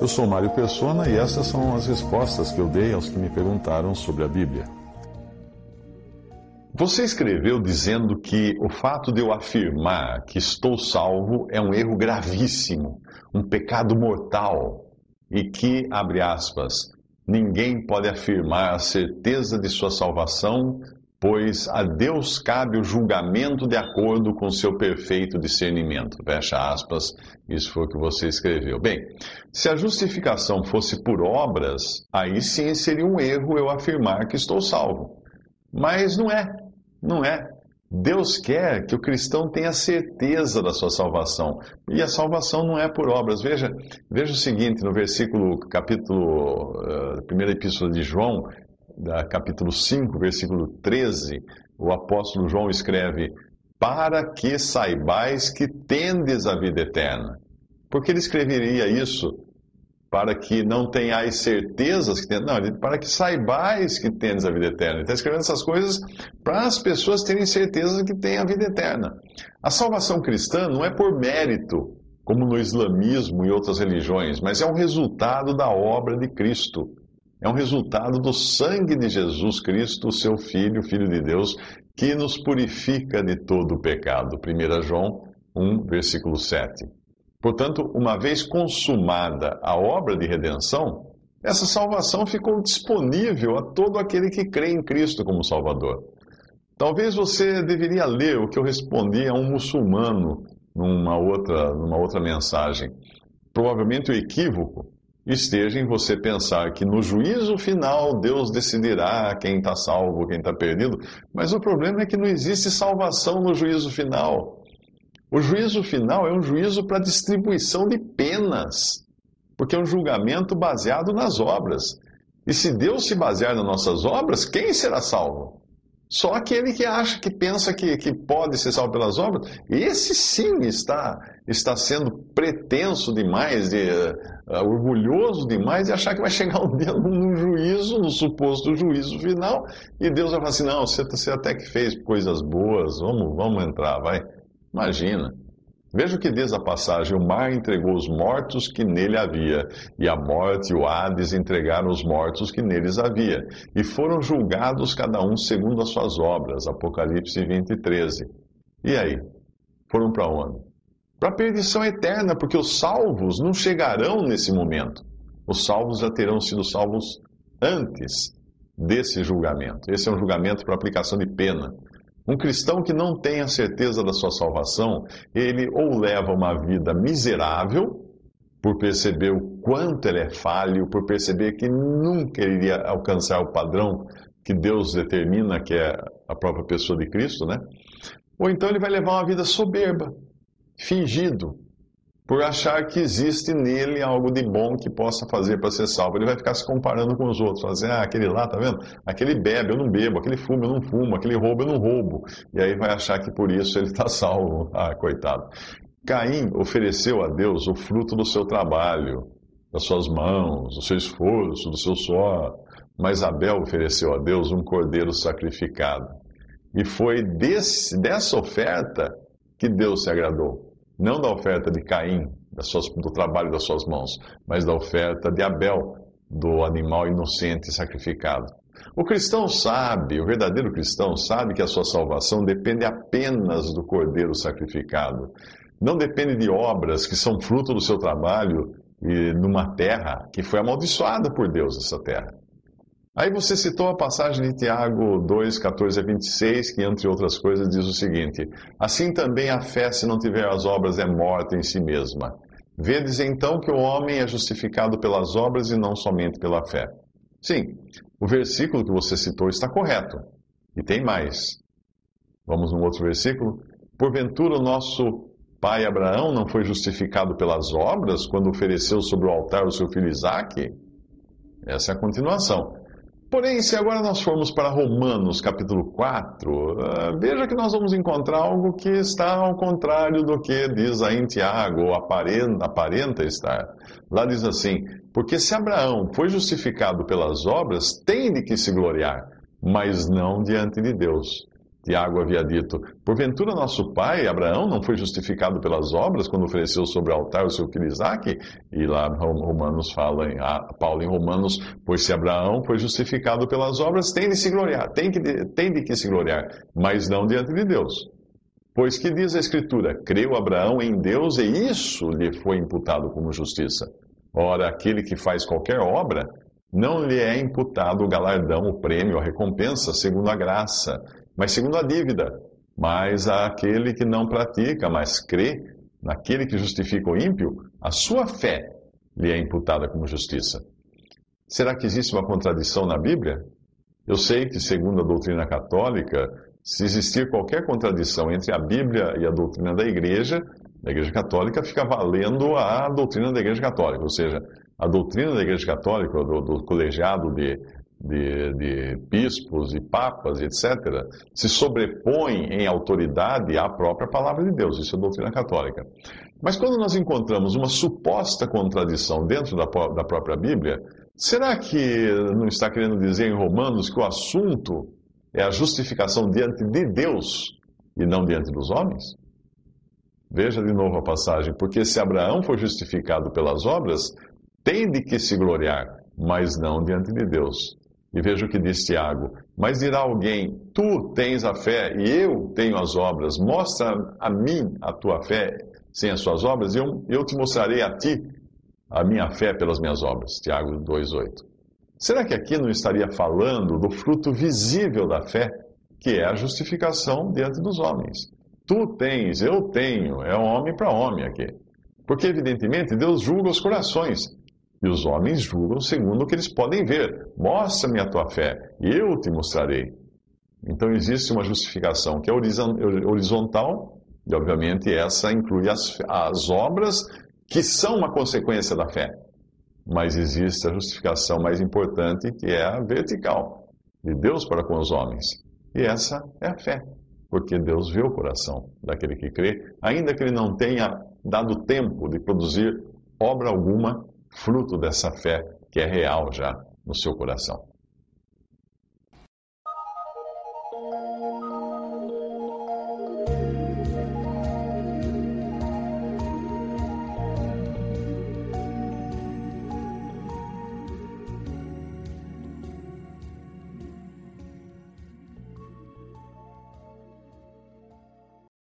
Eu sou Mário Persona e essas são as respostas que eu dei aos que me perguntaram sobre a Bíblia. Você escreveu dizendo que o fato de eu afirmar que estou salvo é um erro gravíssimo, um pecado mortal, e que, abre aspas, ninguém pode afirmar a certeza de sua salvação, pois a Deus cabe o julgamento de acordo com seu perfeito discernimento. Fecha aspas, isso foi o que você escreveu. Bem, se a justificação fosse por obras, aí sim seria um erro eu afirmar que estou salvo. Mas não é. Não é. Deus quer que o cristão tenha certeza da sua salvação. E a salvação não é por obras. Veja, veja o seguinte, no versículo, capítulo, uh, primeira epístola de João, da, capítulo 5, versículo 13, o apóstolo João escreve: Para que saibais que tendes a vida eterna. Por que ele escreveria isso? para que não tenhais certezas que tem, não, para que saibais que tendes a vida eterna. Ele está escrevendo essas coisas para as pessoas terem certeza que têm a vida eterna. A salvação cristã não é por mérito, como no islamismo e outras religiões, mas é um resultado da obra de Cristo. É um resultado do sangue de Jesus Cristo, seu Filho, Filho de Deus, que nos purifica de todo o pecado. 1 João 1, versículo 7. Portanto, uma vez consumada a obra de redenção, essa salvação ficou disponível a todo aquele que crê em Cristo como Salvador. Talvez você deveria ler o que eu respondi a um muçulmano numa outra, numa outra mensagem. Provavelmente o equívoco esteja em você pensar que no juízo final Deus decidirá quem está salvo, quem está perdido, mas o problema é que não existe salvação no juízo final. O juízo final é um juízo para distribuição de penas, porque é um julgamento baseado nas obras. E se Deus se basear nas nossas obras, quem será salvo? Só aquele que acha, que pensa que, que pode ser salvo pelas obras, esse sim está, está sendo pretenso demais, de, uh, orgulhoso demais, de achar que vai chegar um dia no juízo, no suposto juízo final, e Deus vai falar assim: não, você, você até que fez coisas boas, vamos, vamos entrar, vai. Imagina. Veja o que diz a passagem: o mar entregou os mortos que nele havia, e a morte e o Hades entregaram os mortos que neles havia, e foram julgados cada um segundo as suas obras. Apocalipse 20, 13. E aí? Foram para onde? Para a perdição eterna, porque os salvos não chegarão nesse momento. Os salvos já terão sido salvos antes desse julgamento. Esse é um julgamento para aplicação de pena. Um cristão que não tem a certeza da sua salvação, ele ou leva uma vida miserável, por perceber o quanto ele é falho, por perceber que nunca iria alcançar o padrão que Deus determina, que é a própria pessoa de Cristo, né? Ou então ele vai levar uma vida soberba, fingido, por achar que existe nele algo de bom que possa fazer para ser salvo. Ele vai ficar se comparando com os outros, fazer, ah, aquele lá, tá vendo? Aquele bebe, eu não bebo, aquele fuma, eu não fumo, aquele rouba, eu não roubo. E aí vai achar que por isso ele está salvo. Ah, coitado. Caim ofereceu a Deus o fruto do seu trabalho, das suas mãos, do seu esforço, do seu suor. Mas Abel ofereceu a Deus um cordeiro sacrificado. E foi desse, dessa oferta que Deus se agradou não da oferta de Caim, suas, do trabalho das suas mãos, mas da oferta de Abel, do animal inocente sacrificado. O cristão sabe, o verdadeiro cristão sabe que a sua salvação depende apenas do cordeiro sacrificado. Não depende de obras que são fruto do seu trabalho e numa terra que foi amaldiçoada por Deus, essa terra. Aí você citou a passagem de Tiago 2, 14 a 26, que, entre outras coisas, diz o seguinte: Assim também a fé, se não tiver as obras, é morta em si mesma. Vedes então que o homem é justificado pelas obras e não somente pela fé. Sim, o versículo que você citou está correto. E tem mais. Vamos num outro versículo. Porventura o nosso pai Abraão não foi justificado pelas obras quando ofereceu sobre o altar o seu filho Isaque? Essa é a continuação. Porém, se agora nós formos para Romanos capítulo 4, uh, ah, veja que nós vamos encontrar algo que está ao contrário do que diz aí em Tiago, ou aparenta, aparenta estar. Lá diz assim: Porque se Abraão foi justificado pelas obras, tem de que se gloriar, mas não diante de Deus. Tiago havia dito: Porventura nosso pai, Abraão, não foi justificado pelas obras quando ofereceu sobre o altar o seu filho Isaac? E lá Romanos fala, em, Paulo em Romanos, pois se Abraão foi justificado pelas obras, tem de se gloriar, tem, que, tem de que se gloriar, mas não diante de Deus. Pois que diz a Escritura: Creu Abraão em Deus e isso lhe foi imputado como justiça. Ora, aquele que faz qualquer obra, não lhe é imputado o galardão, o prêmio, a recompensa, segundo a graça mas segundo a dívida. Mas aquele que não pratica, mas crê naquele que justifica o ímpio, a sua fé lhe é imputada como justiça. Será que existe uma contradição na Bíblia? Eu sei que, segundo a doutrina católica, se existir qualquer contradição entre a Bíblia e a doutrina da Igreja, da Igreja Católica, fica valendo a doutrina da Igreja Católica, ou seja, a doutrina da Igreja Católica, do, do colegiado de de, de bispos e papas, etc., se sobrepõe em autoridade à própria palavra de Deus. Isso é doutrina católica. Mas quando nós encontramos uma suposta contradição dentro da, da própria Bíblia, será que não está querendo dizer em Romanos que o assunto é a justificação diante de Deus e não diante dos homens? Veja de novo a passagem. Porque se Abraão foi justificado pelas obras, tem de que se gloriar, mas não diante de Deus. E veja o que diz Tiago: Mas dirá alguém: Tu tens a fé e eu tenho as obras. Mostra a mim a tua fé sem as suas obras, e eu, eu te mostrarei a ti a minha fé pelas minhas obras. Tiago 2,8. Será que aqui não estaria falando do fruto visível da fé, que é a justificação diante dos homens? Tu tens, eu tenho, é homem para homem aqui. Porque, evidentemente, Deus julga os corações. E os homens julgam segundo o que eles podem ver. Mostra-me a tua fé, e eu te mostrarei. Então existe uma justificação que é horizontal, e obviamente essa inclui as, as obras que são uma consequência da fé. Mas existe a justificação mais importante, que é a vertical, de Deus para com os homens. E essa é a fé, porque Deus vê o coração daquele que crê, ainda que ele não tenha dado tempo de produzir obra alguma fruto dessa fé que é real já no seu coração.